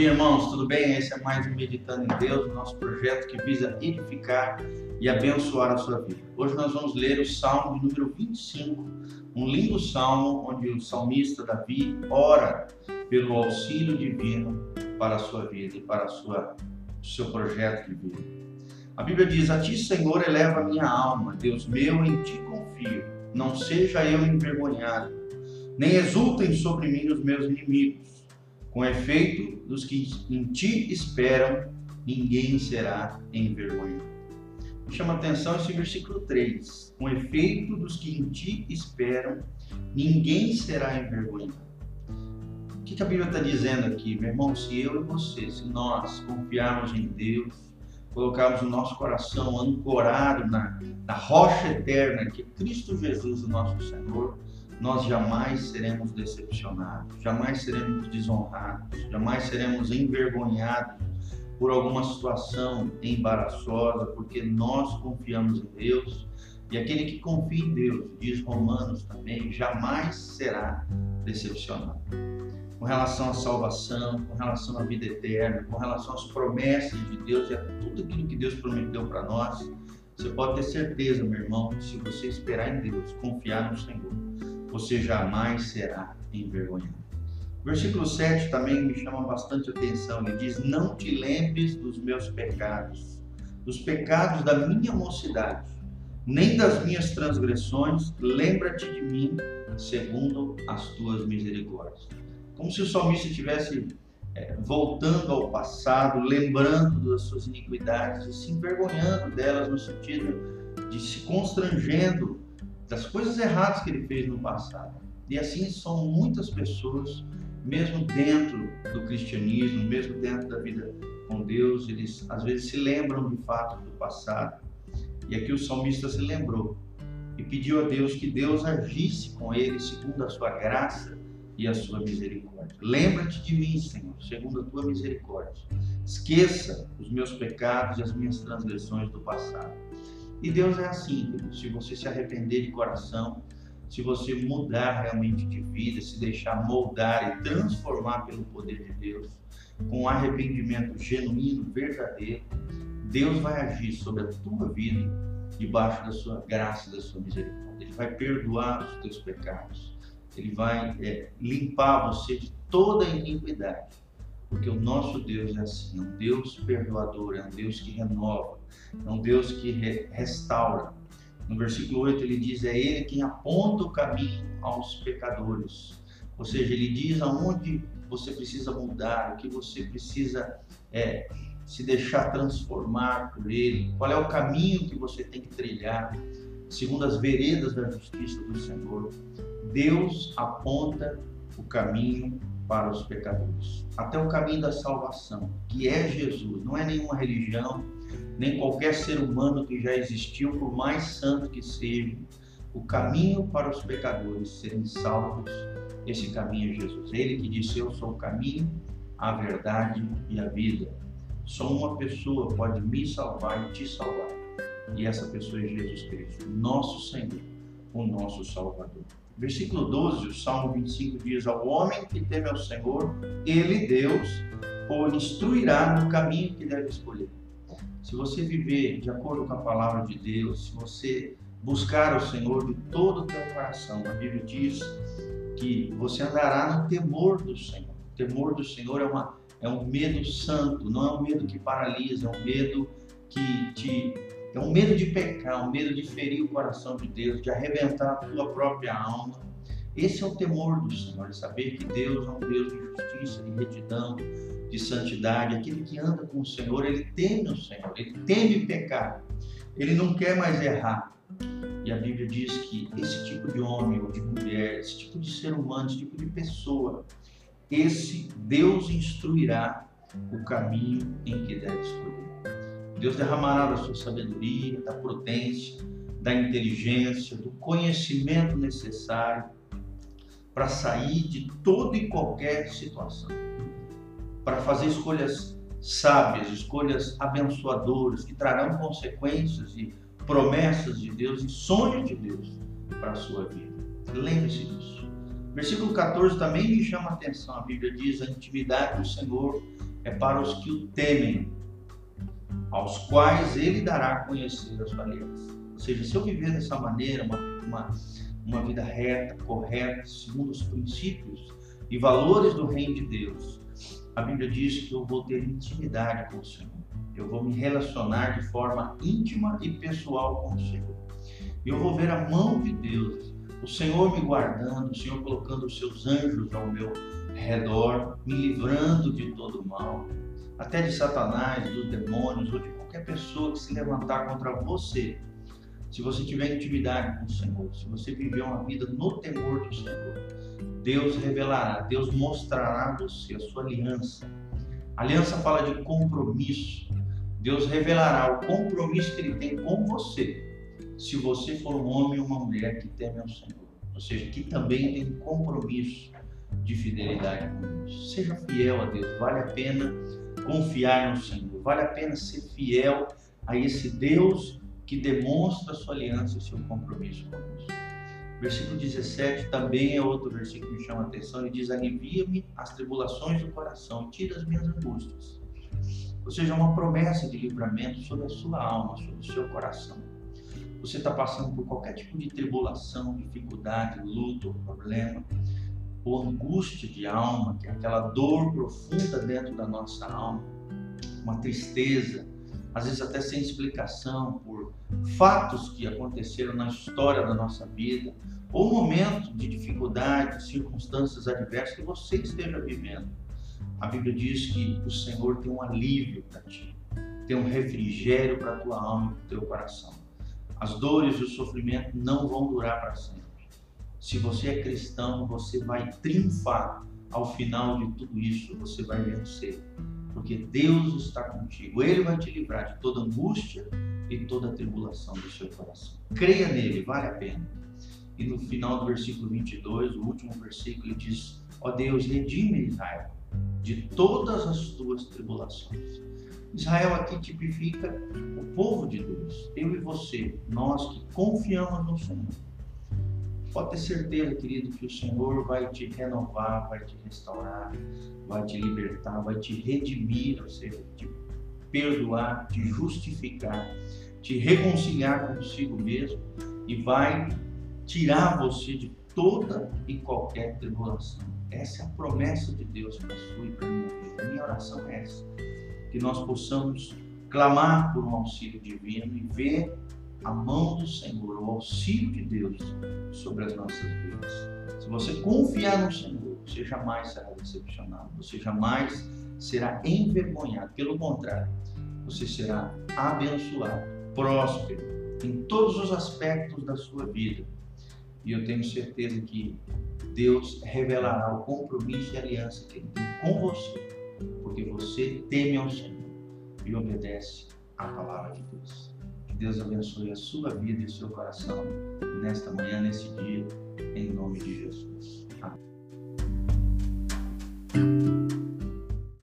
dia, irmãos. Tudo bem? Esse é mais um Meditando em Deus, nosso projeto que visa edificar e abençoar a sua vida. Hoje nós vamos ler o Salmo de número 25, um lindo salmo onde o salmista Davi ora pelo auxílio divino para a sua vida e para sua, o seu projeto de vida. A Bíblia diz: A ti, Senhor, eleva a minha alma, Deus meu, em ti confio. Não seja eu envergonhado, nem exultem sobre mim os meus inimigos com efeito, dos que em ti esperam, ninguém será envergonhado. Chama atenção esse versículo 3. Com efeito, dos que em ti esperam, ninguém será envergonhado. O que a Bíblia está dizendo aqui, meu irmão? Se eu e você, se nós confiarmos em Deus, colocarmos o nosso coração ancorado na, na rocha eterna que é Cristo Jesus, o nosso Senhor, nós jamais seremos decepcionados, jamais seremos desonrados, jamais seremos envergonhados por alguma situação embaraçosa, porque nós confiamos em Deus e aquele que confia em Deus, diz Romanos também, jamais será decepcionado. Com relação à salvação, com relação à vida eterna, com relação às promessas de Deus e a tudo aquilo que Deus prometeu para nós, você pode ter certeza, meu irmão, se você esperar em Deus, confiar no Senhor, você jamais será envergonhado. Versículo 7 também me chama bastante atenção. Ele diz: Não te lembres dos meus pecados, dos pecados da minha mocidade, nem das minhas transgressões, lembra-te de mim, segundo as tuas misericórdias. Como se o salmista estivesse é, voltando ao passado, lembrando das suas iniquidades e se envergonhando delas, no sentido de se constrangendo das coisas erradas que ele fez no passado. E assim são muitas pessoas, mesmo dentro do cristianismo, mesmo dentro da vida com Deus, eles às vezes se lembram de fato do passado. E aqui o salmista se lembrou e pediu a Deus que Deus agisse com ele segundo a sua graça e a sua misericórdia. Lembra-te de mim, Senhor, segundo a tua misericórdia. Esqueça os meus pecados e as minhas transgressões do passado e Deus é assim, se você se arrepender de coração, se você mudar realmente de vida, se deixar moldar e transformar pelo poder de Deus, com arrependimento genuíno, verdadeiro, Deus vai agir sobre a tua vida debaixo da sua graça e da sua misericórdia. Ele vai perdoar os teus pecados. Ele vai é, limpar você de toda a iniquidade porque o nosso Deus é assim, é um Deus perdoador, é um Deus que renova, é um Deus que re restaura. No versículo 8 ele diz: É Ele quem aponta o caminho aos pecadores. Ou seja, ele diz aonde você precisa mudar, o que você precisa é, se deixar transformar por Ele, qual é o caminho que você tem que trilhar, segundo as veredas da justiça do Senhor. Deus aponta o caminho para os pecadores, até o caminho da salvação, que é Jesus, não é nenhuma religião, nem qualquer ser humano que já existiu, por mais santo que seja, o caminho para os pecadores serem salvos, esse caminho é Jesus. Ele que disse: Eu sou o caminho, a verdade e a vida. Só uma pessoa pode me salvar e te salvar. E essa pessoa é Jesus Cristo, nosso Senhor, o nosso Salvador. Versículo 12, o Salmo 25 diz: Ao homem que teme ao Senhor, ele, Deus, o instruirá no caminho que deve escolher. Se você viver de acordo com a palavra de Deus, se você buscar o Senhor de todo o teu coração, a Bíblia diz que você andará no temor do Senhor. O temor do Senhor é, uma, é um medo santo, não é um medo que paralisa, é um medo que te é um medo de pecar, um medo de ferir o coração de Deus, de arrebentar a tua própria alma. Esse é o temor do Senhor, é saber que Deus é um Deus de justiça, de retidão, de santidade. Aquele que anda com o Senhor, ele teme o Senhor, ele teme pecar, ele não quer mais errar. E a Bíblia diz que esse tipo de homem ou de mulher, esse tipo de ser humano, esse tipo de pessoa, esse Deus instruirá o caminho em que deve escolher. Deus derramará da sua sabedoria, da prudência, da inteligência, do conhecimento necessário para sair de toda e qualquer situação, para fazer escolhas sábias, escolhas abençoadoras que trarão consequências e promessas de Deus e sonhos de Deus para a sua vida. Lembre-se disso. Versículo 14 também me chama a atenção. A Bíblia diz: a intimidade do Senhor é para os que o temem, aos quais ele dará a conhecer a sua aliança. Ou seja, se eu viver dessa maneira, uma, uma, uma vida reta, correta, segundo os princípios e valores do reino de Deus, a Bíblia diz que eu vou ter intimidade com o Senhor. Eu vou me relacionar de forma íntima e pessoal com o Senhor. Eu vou ver a mão de Deus, o Senhor me guardando, o Senhor colocando os seus anjos ao meu redor, me livrando de todo mal, até de Satanás, dos demônios ou de qualquer pessoa que se levantar contra você. Se você tiver intimidade com o Senhor, se você viver uma vida no temor do Senhor, Deus revelará, Deus mostrará a você a sua aliança. A aliança fala de compromisso. Deus revelará o compromisso que Ele tem com você, se você for um homem ou uma mulher que teme ao Senhor. Ou seja, que também tem compromisso de fidelidade com Deus. Seja fiel a Deus, vale a pena confiar no Senhor, vale a pena ser fiel a esse Deus que demonstra sua aliança e seu compromisso conosco. Versículo 17 também é outro versículo que me chama a atenção. Ele diz: Alivia-me as tribulações do coração, tira as minhas angústias. Ou seja, uma promessa de livramento sobre a sua alma, sobre o seu coração. Você está passando por qualquer tipo de tribulação, dificuldade, luta, problema, ou angústia de alma, que é aquela dor profunda dentro da nossa alma, uma tristeza, às vezes até sem explicação, por fatos que aconteceram na história da nossa vida, ou momento de dificuldade, circunstâncias adversas que você esteja vivendo. A Bíblia diz que o Senhor tem um alívio para ti, tem um refrigério para a tua alma e para o teu coração. As dores e o sofrimento não vão durar para sempre. Se você é cristão, você vai triunfar ao final de tudo isso, você vai vencer porque Deus está contigo. Ele vai te livrar de toda angústia e toda tribulação do seu coração. Creia nele, vale a pena. E no final do versículo 22, o último versículo, ele diz: Ó Deus, redime Israel de todas as tuas tribulações. Israel aqui tipifica o povo de Deus, eu e você, nós que confiamos no Senhor Pode ter certeza, querido, que o Senhor vai te renovar, vai te restaurar, vai te libertar, vai te redimir, ou seja, te perdoar, te justificar, te reconciliar consigo mesmo e vai tirar você de toda e qualquer tribulação. Essa é a promessa de Deus para sua e para minha vida. Minha oração é essa: que nós possamos clamar por um auxílio divino e ver a mão do Senhor, o auxílio de Deus sobre as nossas vidas. Se você confiar no Senhor, você jamais será decepcionado, você jamais será envergonhado. Pelo contrário, você será abençoado, próspero em todos os aspectos da sua vida. E eu tenho certeza que Deus revelará o compromisso e aliança que Ele tem com você, porque você teme ao Senhor e obedece à palavra de Deus. Deus abençoe a sua vida e o seu coração nesta manhã, nesse dia, em nome de Jesus. Amém.